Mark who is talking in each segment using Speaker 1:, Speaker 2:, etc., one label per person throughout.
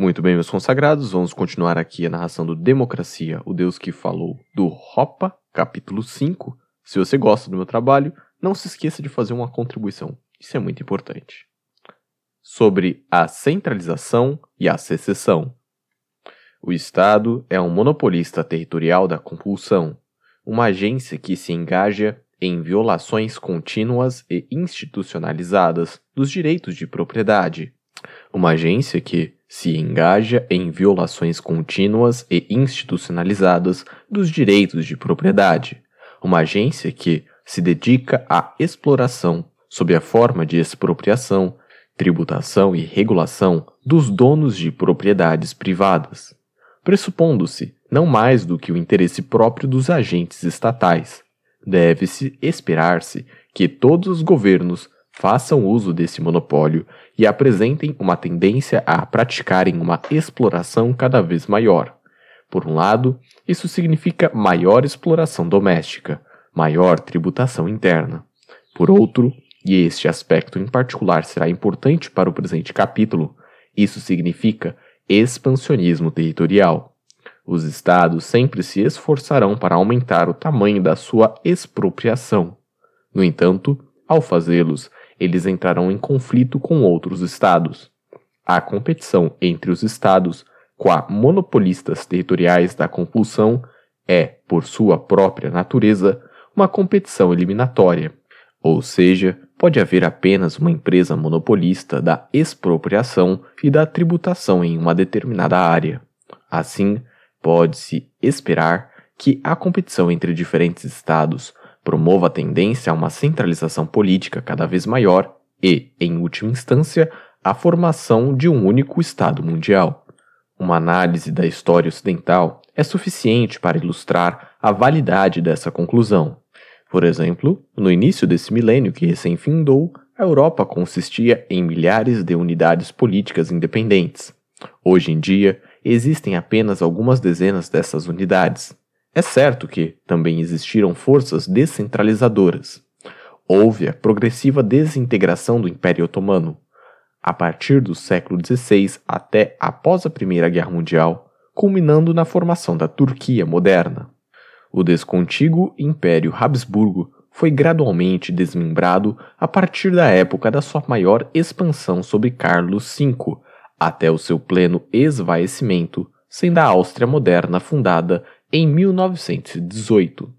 Speaker 1: Muito bem, meus consagrados, vamos continuar aqui a narração do Democracia, o Deus que falou, do Ropa, capítulo 5. Se você gosta do meu trabalho, não se esqueça de fazer uma contribuição, isso é muito importante. Sobre a centralização e a secessão. O Estado é um monopolista territorial da compulsão, uma agência que se engaja em violações contínuas e institucionalizadas dos direitos de propriedade. Uma agência que, se engaja em violações contínuas e institucionalizadas dos direitos de propriedade, uma agência que se dedica à exploração sob a forma de expropriação, tributação e regulação dos donos de propriedades privadas, pressupondo-se não mais do que o interesse próprio dos agentes estatais. Deve-se esperar-se que todos os governos façam uso desse monopólio e apresentem uma tendência a praticarem uma exploração cada vez maior. Por um lado, isso significa maior exploração doméstica, maior tributação interna. Por outro, e este aspecto em particular será importante para o presente capítulo, isso significa expansionismo territorial. Os estados sempre se esforçarão para aumentar o tamanho da sua expropriação. No entanto, ao fazê-los, eles entrarão em conflito com outros estados. A competição entre os estados com a monopolistas territoriais da compulsão é, por sua própria natureza, uma competição eliminatória, ou seja, pode haver apenas uma empresa monopolista da expropriação e da tributação em uma determinada área. Assim, pode-se esperar que a competição entre diferentes estados promova a tendência a uma centralização política cada vez maior e, em última instância, a formação de um único Estado mundial. Uma análise da história ocidental é suficiente para ilustrar a validade dessa conclusão. Por exemplo, no início desse milênio que recém-findou, a Europa consistia em milhares de unidades políticas independentes. Hoje em dia, existem apenas algumas dezenas dessas unidades. É certo que também existiram forças descentralizadoras. Houve a progressiva desintegração do Império Otomano. A partir do século XVI até após a Primeira Guerra Mundial, culminando na formação da Turquia moderna. O descontíguo Império Habsburgo foi gradualmente desmembrado a partir da época da sua maior expansão sob Carlos V, até o seu pleno esvaecimento, sendo a Áustria moderna fundada em 1918.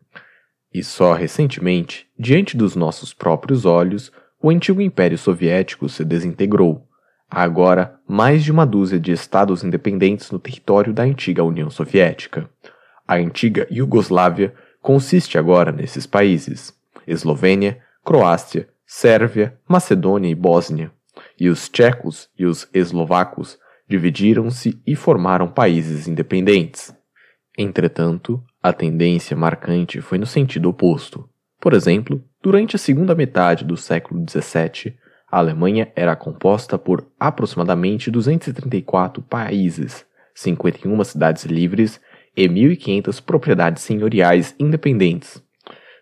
Speaker 1: E só recentemente, diante dos nossos próprios olhos, o antigo Império Soviético se desintegrou. Há agora mais de uma dúzia de estados independentes no território da antiga União Soviética. A antiga Iugoslávia consiste agora nesses países: Eslovênia, Croácia, Sérvia, Macedônia e Bósnia. E os tchecos e os eslovacos dividiram-se e formaram países independentes. Entretanto, a tendência marcante foi no sentido oposto. Por exemplo, durante a segunda metade do século XVII, a Alemanha era composta por aproximadamente 234 países, 51 cidades livres e 1.500 propriedades senhoriais independentes.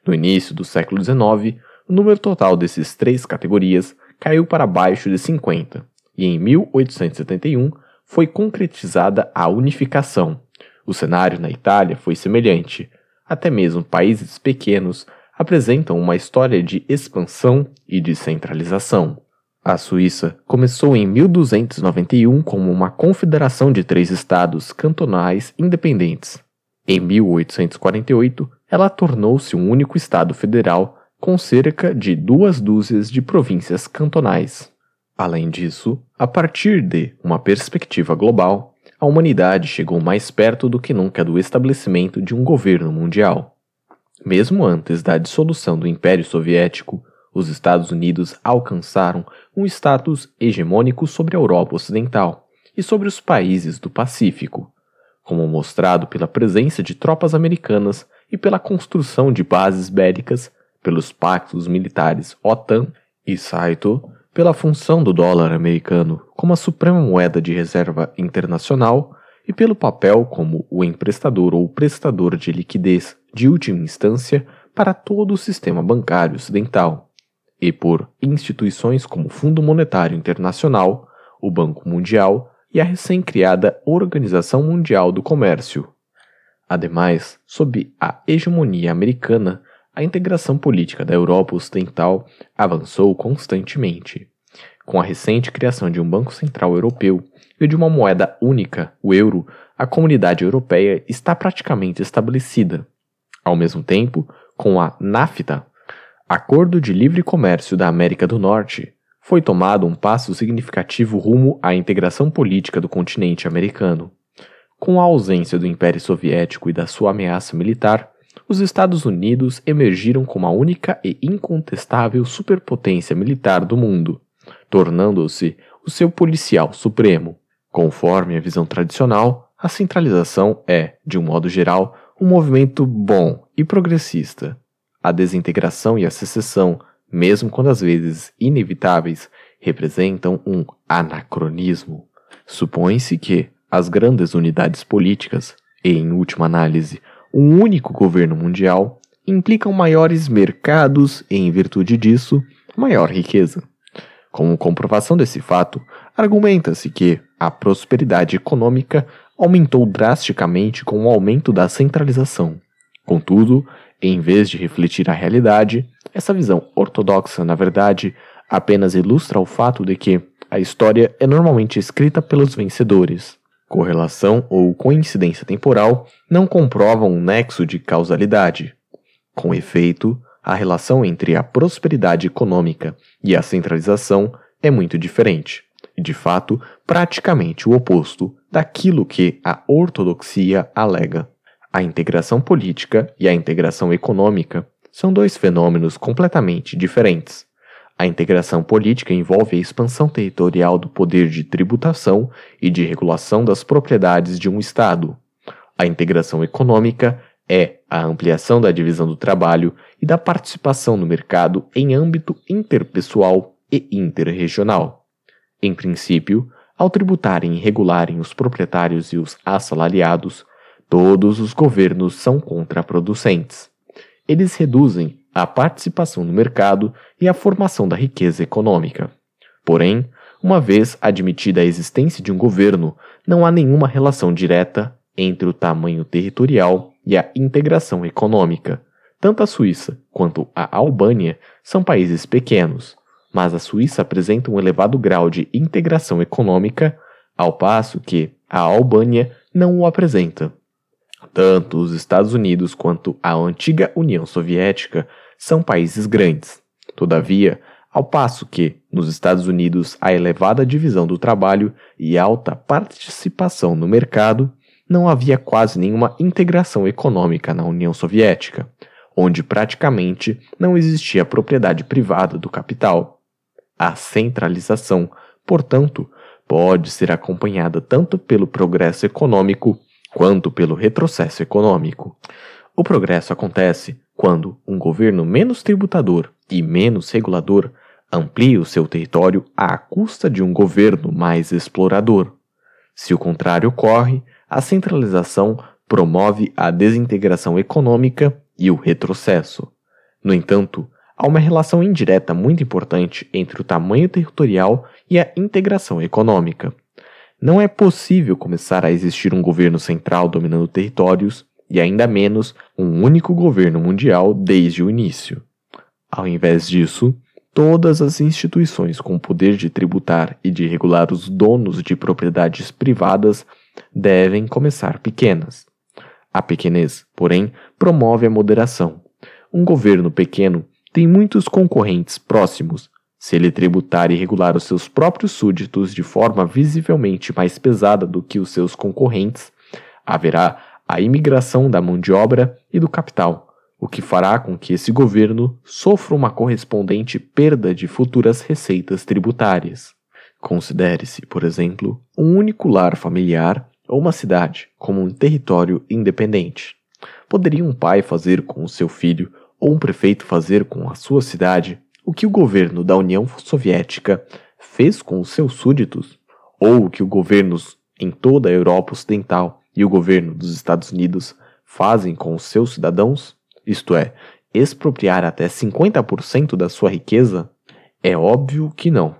Speaker 1: No início do século XIX, o número total dessas três categorias caiu para baixo de 50, e em 1871 foi concretizada a unificação, o cenário na Itália foi semelhante. Até mesmo países pequenos apresentam uma história de expansão e de centralização. A Suíça começou em 1291 como uma confederação de três estados cantonais independentes. Em 1848, ela tornou-se um único estado federal com cerca de duas dúzias de províncias cantonais. Além disso, a partir de uma perspectiva global, a humanidade chegou mais perto do que nunca do estabelecimento de um governo mundial. Mesmo antes da dissolução do Império Soviético, os Estados Unidos alcançaram um status hegemônico sobre a Europa Ocidental e sobre os países do Pacífico, como mostrado pela presença de tropas americanas e pela construção de bases bélicas, pelos pactos militares OTAN e SAITO pela função do dólar americano como a suprema moeda de reserva internacional e pelo papel como o emprestador ou prestador de liquidez de última instância para todo o sistema bancário ocidental, e por instituições como o Fundo Monetário Internacional, o Banco Mundial e a recém-criada Organização Mundial do Comércio. Ademais, sob a hegemonia americana, a integração política da Europa Ocidental avançou constantemente. Com a recente criação de um Banco Central Europeu e de uma moeda única, o euro, a comunidade europeia está praticamente estabelecida. Ao mesmo tempo, com a NAFTA, Acordo de Livre Comércio da América do Norte, foi tomado um passo significativo rumo à integração política do continente americano. Com a ausência do Império Soviético e da sua ameaça militar, os Estados Unidos emergiram como a única e incontestável superpotência militar do mundo, tornando-se o seu policial supremo. Conforme a visão tradicional, a centralização é, de um modo geral, um movimento bom e progressista. A desintegração e a secessão, mesmo quando às vezes inevitáveis, representam um anacronismo. Supõe-se que as grandes unidades políticas, e, em última análise, um único governo mundial implicam maiores mercados e, em virtude disso, maior riqueza. Como comprovação desse fato, argumenta-se que a prosperidade econômica aumentou drasticamente com o aumento da centralização. Contudo, em vez de refletir a realidade, essa visão ortodoxa, na verdade, apenas ilustra o fato de que a história é normalmente escrita pelos vencedores. Correlação ou coincidência temporal não comprovam um nexo de causalidade. Com efeito, a relação entre a prosperidade econômica e a centralização é muito diferente, e de fato, praticamente o oposto daquilo que a ortodoxia alega. A integração política e a integração econômica são dois fenômenos completamente diferentes. A integração política envolve a expansão territorial do poder de tributação e de regulação das propriedades de um Estado. A integração econômica é a ampliação da divisão do trabalho e da participação no mercado em âmbito interpessoal e interregional. Em princípio, ao tributarem e regularem os proprietários e os assalariados, todos os governos são contraproducentes. Eles reduzem a participação no mercado e a formação da riqueza econômica. Porém, uma vez admitida a existência de um governo, não há nenhuma relação direta entre o tamanho territorial e a integração econômica. Tanto a Suíça quanto a Albânia são países pequenos, mas a Suíça apresenta um elevado grau de integração econômica, ao passo que a Albânia não o apresenta. Tanto os Estados Unidos quanto a antiga União Soviética são países grandes. Todavia, ao passo que, nos Estados Unidos, há elevada divisão do trabalho e alta participação no mercado, não havia quase nenhuma integração econômica na União Soviética, onde praticamente não existia propriedade privada do capital. A centralização, portanto, pode ser acompanhada tanto pelo progresso econômico quanto pelo retrocesso econômico. O progresso acontece quando um governo menos tributador e menos regulador amplia o seu território à custa de um governo mais explorador. Se o contrário ocorre, a centralização promove a desintegração econômica e o retrocesso. No entanto, há uma relação indireta muito importante entre o tamanho territorial e a integração econômica. Não é possível começar a existir um governo central dominando territórios e ainda menos um único governo mundial desde o início. Ao invés disso, todas as instituições com poder de tributar e de regular os donos de propriedades privadas devem começar pequenas. A pequenez, porém, promove a moderação. Um governo pequeno tem muitos concorrentes próximos. Se ele tributar e regular os seus próprios súditos de forma visivelmente mais pesada do que os seus concorrentes, haverá a imigração da mão de obra e do capital, o que fará com que esse governo sofra uma correspondente perda de futuras receitas tributárias. Considere-se, por exemplo, um único lar familiar ou uma cidade como um território independente. Poderia um pai fazer com o seu filho ou um prefeito fazer com a sua cidade o que o governo da União Soviética fez com os seus súditos, ou o que os governos em toda a Europa Ocidental e o governo dos Estados Unidos fazem com os seus cidadãos, isto é, expropriar até 50% da sua riqueza? É óbvio que não.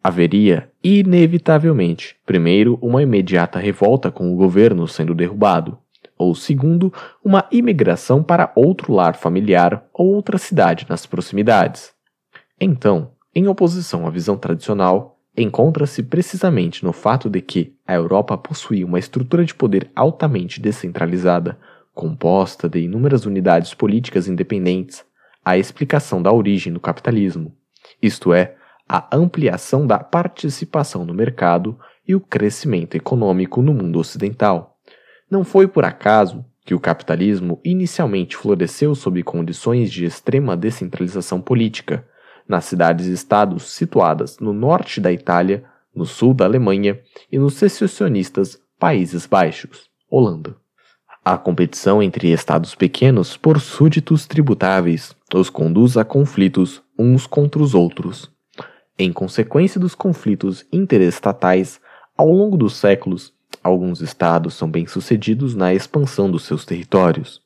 Speaker 1: haveria, inevitavelmente, primeiro, uma imediata revolta com o governo sendo derrubado, ou segundo, uma imigração para outro lar familiar ou outra cidade nas proximidades. Então, em oposição à visão tradicional, encontra-se precisamente no fato de que a Europa possuía uma estrutura de poder altamente descentralizada, composta de inúmeras unidades políticas independentes, a explicação da origem do capitalismo, isto é, a ampliação da participação no mercado e o crescimento econômico no mundo ocidental. Não foi por acaso que o capitalismo inicialmente floresceu sob condições de extrema descentralização política, nas cidades-estados situadas no norte da Itália, no sul da Alemanha e nos secessionistas Países Baixos, Holanda. A competição entre estados pequenos por súditos tributáveis os conduz a conflitos uns contra os outros, em consequência dos conflitos interestatais, ao longo dos séculos, alguns estados são bem-sucedidos na expansão dos seus territórios,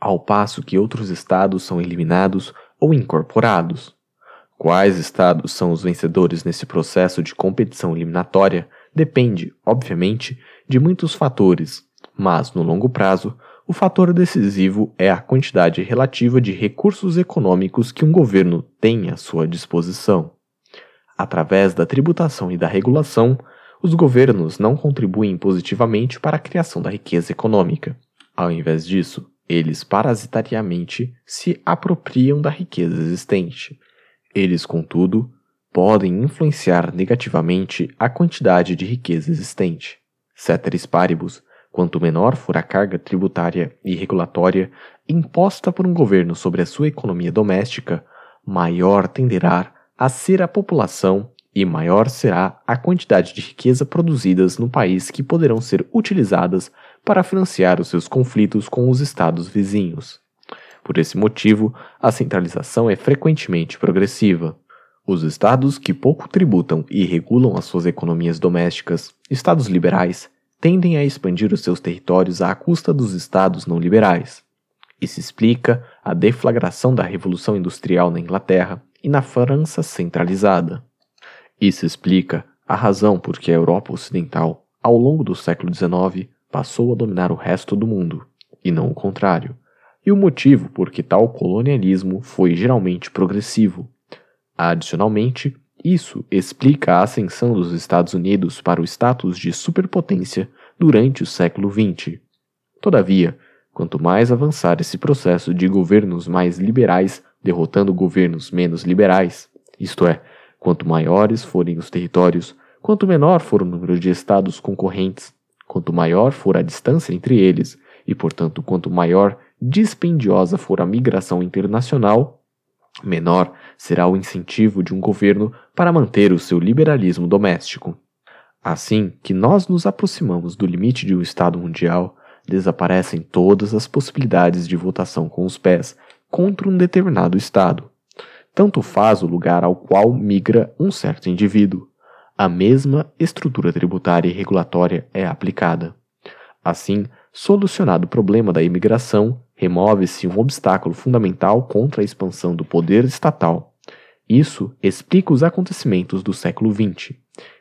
Speaker 1: ao passo que outros estados são eliminados ou incorporados. Quais estados são os vencedores nesse processo de competição eliminatória depende, obviamente, de muitos fatores, mas no longo prazo, o fator decisivo é a quantidade relativa de recursos econômicos que um governo tem à sua disposição. Através da tributação e da regulação, os governos não contribuem positivamente para a criação da riqueza econômica. Ao invés disso, eles parasitariamente se apropriam da riqueza existente. Eles, contudo, podem influenciar negativamente a quantidade de riqueza existente. Ceteris paribus, quanto menor for a carga tributária e regulatória imposta por um governo sobre a sua economia doméstica, maior tenderá a ser a população e maior será a quantidade de riqueza produzidas no país que poderão ser utilizadas para financiar os seus conflitos com os estados vizinhos. Por esse motivo, a centralização é frequentemente progressiva. Os estados que pouco tributam e regulam as suas economias domésticas, estados liberais, tendem a expandir os seus territórios à custa dos estados não liberais. Isso explica a deflagração da Revolução Industrial na Inglaterra e na França centralizada. Isso explica a razão por que a Europa Ocidental, ao longo do século XIX, passou a dominar o resto do mundo, e não o contrário, e o motivo por que tal colonialismo foi geralmente progressivo. Adicionalmente, isso explica a ascensão dos Estados Unidos para o status de superpotência durante o século XX. Todavia, quanto mais avançar esse processo de governos mais liberais derrotando governos menos liberais, isto é, quanto maiores forem os territórios, quanto menor for o número de estados concorrentes, quanto maior for a distância entre eles, e portanto quanto maior dispendiosa for a migração internacional, menor será o incentivo de um governo para manter o seu liberalismo doméstico. Assim que nós nos aproximamos do limite de um Estado mundial, desaparecem todas as possibilidades de votação com os pés contra um determinado Estado. Tanto faz o lugar ao qual migra um certo indivíduo. A mesma estrutura tributária e regulatória é aplicada. Assim, solucionado o problema da imigração, remove-se um obstáculo fundamental contra a expansão do poder estatal. Isso explica os acontecimentos do século XX.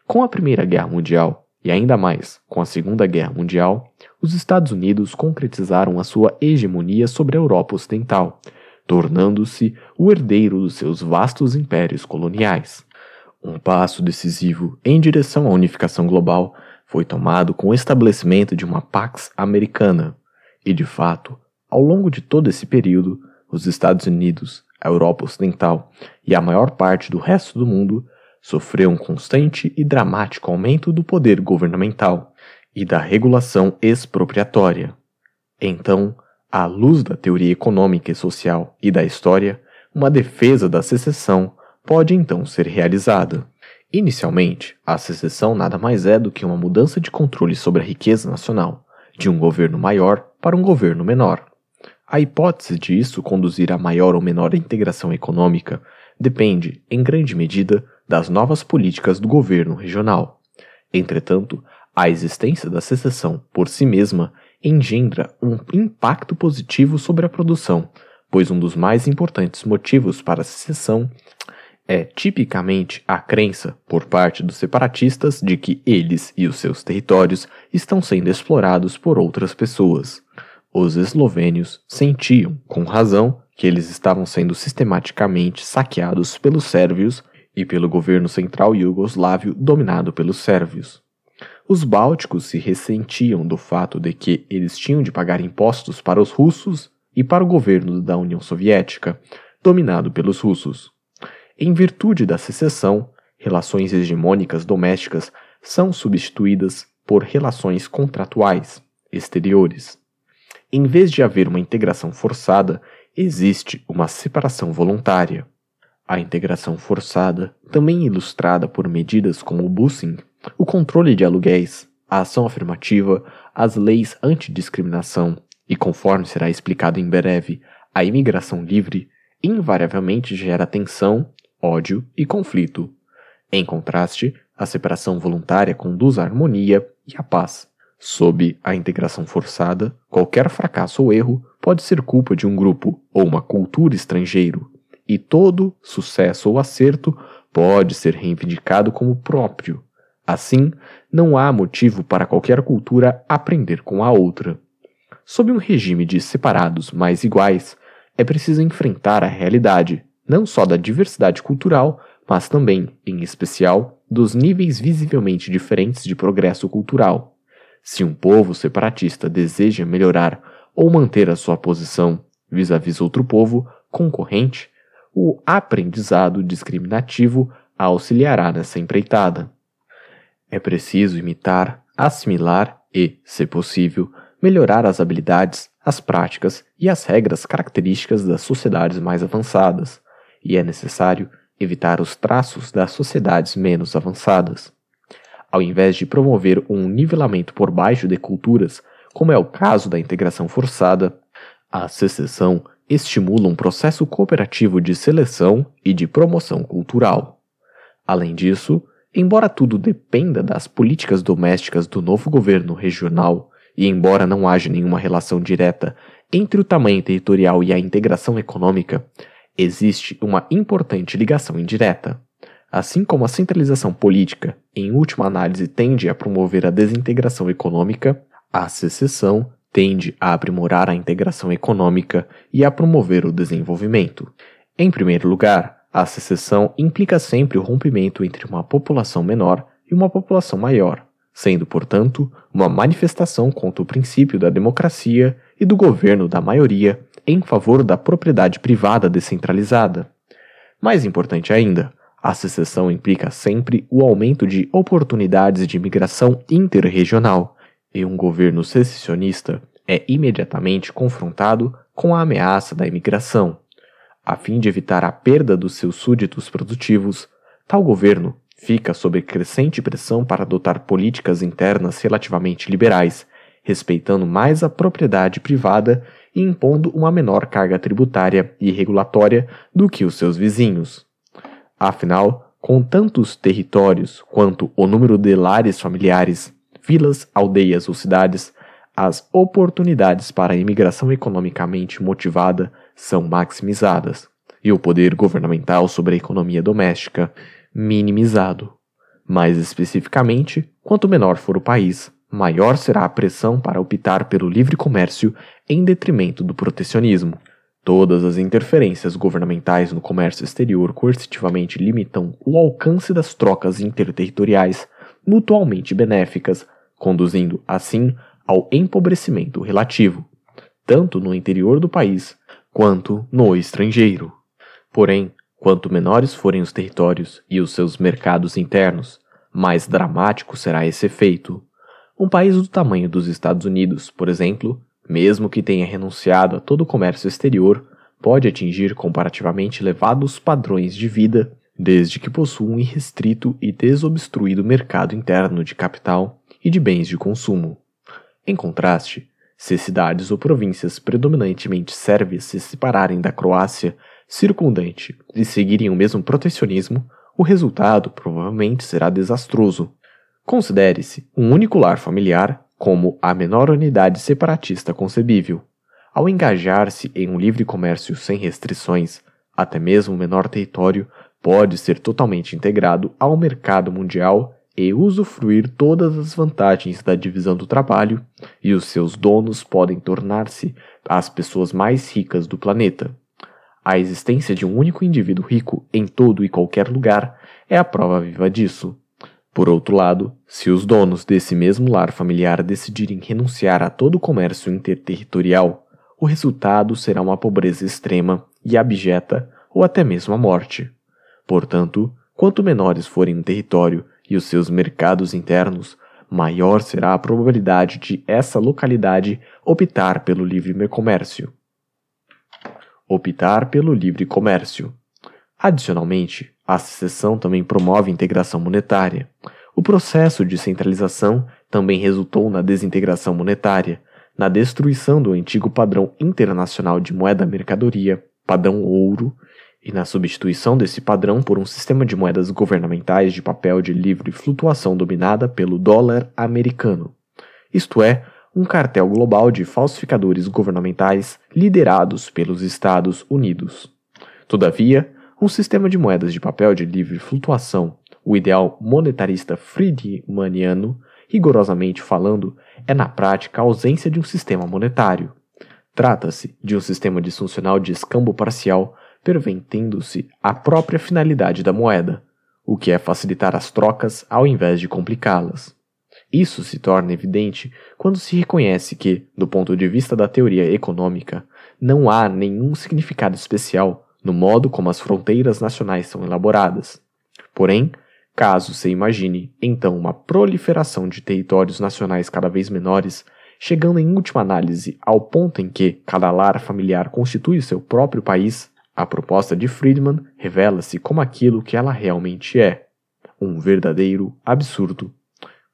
Speaker 1: Com a Primeira Guerra Mundial, e ainda mais com a Segunda Guerra Mundial, os Estados Unidos concretizaram a sua hegemonia sobre a Europa Ocidental, tornando-se o herdeiro dos seus vastos impérios coloniais. Um passo decisivo em direção à unificação global foi tomado com o estabelecimento de uma Pax Americana, e de fato, ao longo de todo esse período, os Estados Unidos, a Europa Ocidental e a maior parte do resto do mundo sofreu um constante e dramático aumento do poder governamental e da regulação expropriatória. Então, à luz da teoria econômica e social e da história, uma defesa da secessão pode então ser realizada. Inicialmente, a secessão nada mais é do que uma mudança de controle sobre a riqueza nacional, de um governo maior para um governo menor. A hipótese de isso conduzir a maior ou menor integração econômica depende, em grande medida, das novas políticas do governo regional. Entretanto, a existência da secessão por si mesma engendra um impacto positivo sobre a produção, pois um dos mais importantes motivos para a secessão é tipicamente a crença, por parte dos separatistas, de que eles e os seus territórios estão sendo explorados por outras pessoas. Os eslovênios sentiam, com razão, que eles estavam sendo sistematicamente saqueados pelos sérvios e pelo governo central iugoslávio dominado pelos sérvios. Os bálticos se ressentiam do fato de que eles tinham de pagar impostos para os russos e para o governo da União Soviética, dominado pelos russos. Em virtude da secessão, relações hegemônicas domésticas são substituídas por relações contratuais exteriores. Em vez de haver uma integração forçada, existe uma separação voluntária. A integração forçada, também ilustrada por medidas como o busing, o controle de aluguéis, a ação afirmativa, as leis antidiscriminação e, conforme será explicado em breve, a imigração livre, invariavelmente gera tensão, ódio e conflito. Em contraste, a separação voluntária conduz à harmonia e à paz. Sob a integração forçada, qualquer fracasso ou erro pode ser culpa de um grupo ou uma cultura estrangeiro, e todo sucesso ou acerto pode ser reivindicado como próprio. Assim, não há motivo para qualquer cultura aprender com a outra. Sob um regime de separados mais iguais, é preciso enfrentar a realidade, não só da diversidade cultural, mas também, em especial, dos níveis visivelmente diferentes de progresso cultural. Se um povo separatista deseja melhorar ou manter a sua posição vis-à-vis -vis outro povo concorrente, o aprendizado discriminativo auxiliará nessa empreitada. É preciso imitar, assimilar e, se possível, melhorar as habilidades, as práticas e as regras características das sociedades mais avançadas, e é necessário evitar os traços das sociedades menos avançadas ao invés de promover um nivelamento por baixo de culturas, como é o caso da integração forçada, a secessão estimula um processo cooperativo de seleção e de promoção cultural. Além disso, embora tudo dependa das políticas domésticas do novo governo regional, e embora não haja nenhuma relação direta entre o tamanho territorial e a integração econômica, existe uma importante ligação indireta. Assim como a centralização política, em última análise, tende a promover a desintegração econômica, a secessão tende a aprimorar a integração econômica e a promover o desenvolvimento. Em primeiro lugar, a secessão implica sempre o rompimento entre uma população menor e uma população maior, sendo, portanto, uma manifestação contra o princípio da democracia e do governo da maioria em favor da propriedade privada descentralizada. Mais importante ainda, a secessão implica sempre o aumento de oportunidades de imigração interregional, e um governo secessionista é imediatamente confrontado com a ameaça da imigração. A fim de evitar a perda dos seus súditos produtivos, tal governo fica sob crescente pressão para adotar políticas internas relativamente liberais, respeitando mais a propriedade privada e impondo uma menor carga tributária e regulatória do que os seus vizinhos. Afinal, com tantos territórios quanto o número de lares familiares, vilas, aldeias ou cidades, as oportunidades para a imigração economicamente motivada são maximizadas e o poder governamental sobre a economia doméstica minimizado. Mais especificamente, quanto menor for o país, maior será a pressão para optar pelo livre comércio em detrimento do protecionismo. Todas as interferências governamentais no comércio exterior coercitivamente limitam o alcance das trocas interterritoriais mutualmente benéficas, conduzindo, assim, ao empobrecimento relativo, tanto no interior do país quanto no estrangeiro. Porém, quanto menores forem os territórios e os seus mercados internos, mais dramático será esse efeito. Um país do tamanho dos Estados Unidos, por exemplo, mesmo que tenha renunciado a todo o comércio exterior, pode atingir comparativamente elevados padrões de vida desde que possua um irrestrito e desobstruído mercado interno de capital e de bens de consumo. Em contraste, se cidades ou províncias predominantemente sérvias se separarem da Croácia circundante e seguirem o mesmo protecionismo, o resultado provavelmente será desastroso. Considere-se um único lar familiar como a menor unidade separatista concebível. Ao engajar-se em um livre comércio sem restrições, até mesmo o menor território pode ser totalmente integrado ao mercado mundial e usufruir todas as vantagens da divisão do trabalho, e os seus donos podem tornar-se as pessoas mais ricas do planeta. A existência de um único indivíduo rico em todo e qualquer lugar é a prova viva disso. Por outro lado, se os donos desse mesmo lar familiar decidirem renunciar a todo o comércio interterritorial, o resultado será uma pobreza extrema e abjeta ou até mesmo a morte. Portanto, quanto menores forem um território e os seus mercados internos, maior será a probabilidade de essa localidade optar pelo livre comércio. Optar pelo livre comércio. Adicionalmente, a secessão também promove integração monetária. O processo de centralização também resultou na desintegração monetária, na destruição do antigo padrão internacional de moeda mercadoria, padrão ouro, e na substituição desse padrão por um sistema de moedas governamentais de papel de livre flutuação dominada pelo dólar americano. Isto é, um cartel global de falsificadores governamentais liderados pelos Estados Unidos. Todavia, um sistema de moedas de papel de livre flutuação, o ideal monetarista friedmaniano, rigorosamente falando, é na prática a ausência de um sistema monetário. Trata-se de um sistema disfuncional de escambo parcial, pervertendo-se a própria finalidade da moeda, o que é facilitar as trocas ao invés de complicá-las. Isso se torna evidente quando se reconhece que, do ponto de vista da teoria econômica, não há nenhum significado especial no modo como as fronteiras nacionais são elaboradas. Porém, caso se imagine, então, uma proliferação de territórios nacionais cada vez menores, chegando em última análise ao ponto em que cada lar familiar constitui seu próprio país, a proposta de Friedman revela-se como aquilo que ela realmente é: um verdadeiro absurdo.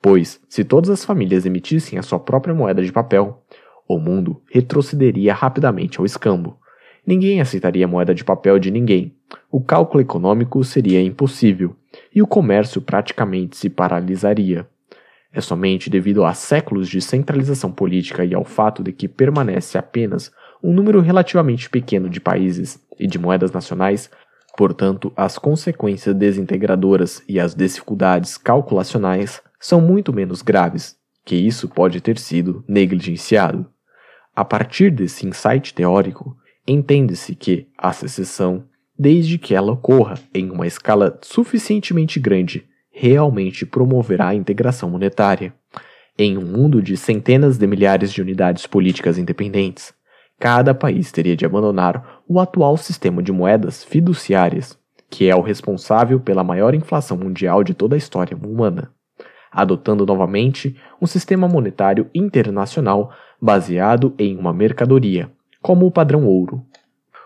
Speaker 1: Pois, se todas as famílias emitissem a sua própria moeda de papel, o mundo retrocederia rapidamente ao escambo ninguém aceitaria moeda de papel de ninguém. O cálculo econômico seria impossível e o comércio praticamente se paralisaria. É somente devido a séculos de centralização política e ao fato de que permanece apenas um número relativamente pequeno de países e de moedas nacionais, portanto, as consequências desintegradoras e as dificuldades calculacionais são muito menos graves, que isso pode ter sido negligenciado. A partir desse insight teórico, Entende-se que a secessão, desde que ela ocorra em uma escala suficientemente grande, realmente promoverá a integração monetária. Em um mundo de centenas de milhares de unidades políticas independentes, cada país teria de abandonar o atual sistema de moedas fiduciárias, que é o responsável pela maior inflação mundial de toda a história humana, adotando novamente um sistema monetário internacional baseado em uma mercadoria, como o padrão ouro.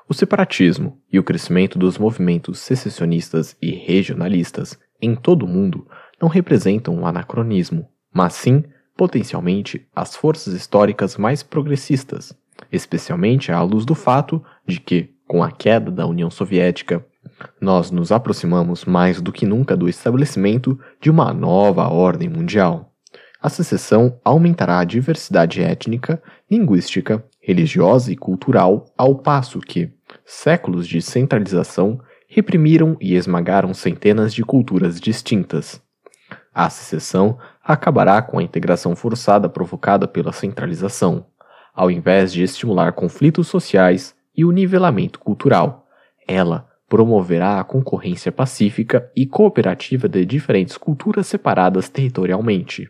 Speaker 1: O separatismo e o crescimento dos movimentos secessionistas e regionalistas em todo o mundo não representam um anacronismo, mas sim, potencialmente, as forças históricas mais progressistas, especialmente à luz do fato de que, com a queda da União Soviética, nós nos aproximamos mais do que nunca do estabelecimento de uma nova ordem mundial. A secessão aumentará a diversidade étnica, linguística religiosa e cultural, ao passo que séculos de centralização reprimiram e esmagaram centenas de culturas distintas. A secessão acabará com a integração forçada provocada pela centralização, ao invés de estimular conflitos sociais e o nivelamento cultural. Ela promoverá a concorrência pacífica e cooperativa de diferentes culturas separadas territorialmente.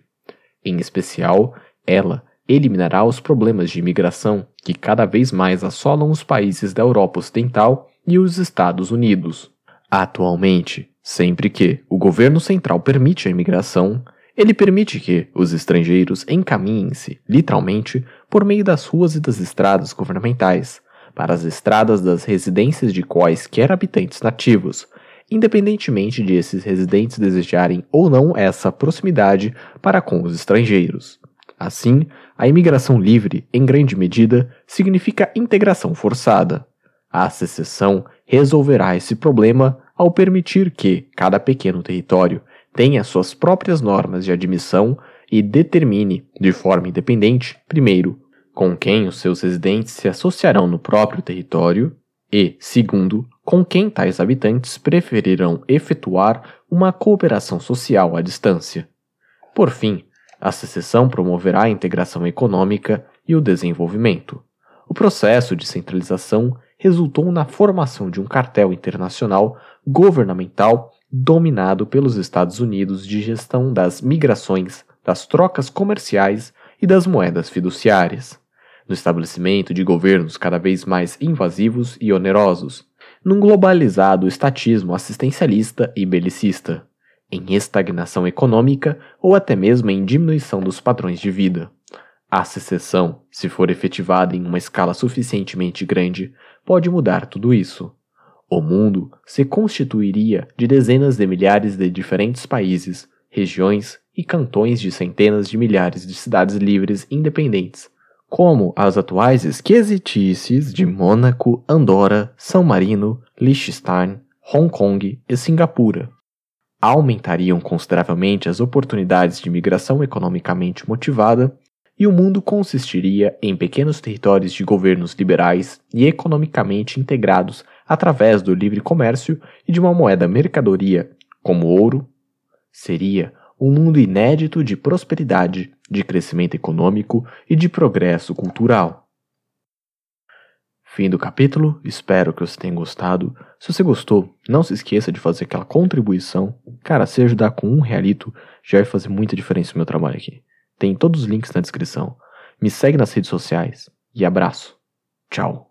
Speaker 1: Em especial, ela eliminará os problemas de imigração que cada vez mais assolam os países da Europa Ocidental e os Estados Unidos. Atualmente, sempre que o governo central permite a imigração, ele permite que os estrangeiros encaminhem-se, literalmente, por meio das ruas e das estradas governamentais, para as estradas das residências de quaisquer habitantes nativos, independentemente de esses residentes desejarem ou não essa proximidade para com os estrangeiros. Assim, a imigração livre, em grande medida, significa integração forçada. A secessão resolverá esse problema ao permitir que cada pequeno território tenha suas próprias normas de admissão e determine, de forma independente, primeiro, com quem os seus residentes se associarão no próprio território e, segundo, com quem tais habitantes preferirão efetuar uma cooperação social à distância. Por fim, a secessão promoverá a integração econômica e o desenvolvimento. O processo de centralização resultou na formação de um cartel internacional governamental dominado pelos Estados Unidos de gestão das migrações, das trocas comerciais e das moedas fiduciárias, no estabelecimento de governos cada vez mais invasivos e onerosos, num globalizado estatismo assistencialista e belicista, em estagnação econômica ou até mesmo em diminuição dos padrões de vida. A secessão, se for efetivada em uma escala suficientemente grande, pode mudar tudo isso. O mundo se constituiria de dezenas de milhares de diferentes países, regiões e cantões de centenas de milhares de cidades livres independentes, como as atuais esquisitices de Mônaco, Andorra, São Marino, Liechtenstein, Hong Kong e Singapura. Aumentariam consideravelmente as oportunidades de migração economicamente motivada e o mundo consistiria em pequenos territórios de governos liberais e economicamente integrados através do livre comércio e de uma moeda mercadoria, como ouro. Seria um mundo inédito de prosperidade, de crescimento econômico e de progresso cultural. Fim do capítulo, espero que você tenha gostado. Se você gostou, não se esqueça de fazer aquela contribuição. Cara, se ajudar com um realito, já vai fazer muita diferença no meu trabalho aqui. Tem todos os links na descrição. Me segue nas redes sociais e abraço. Tchau.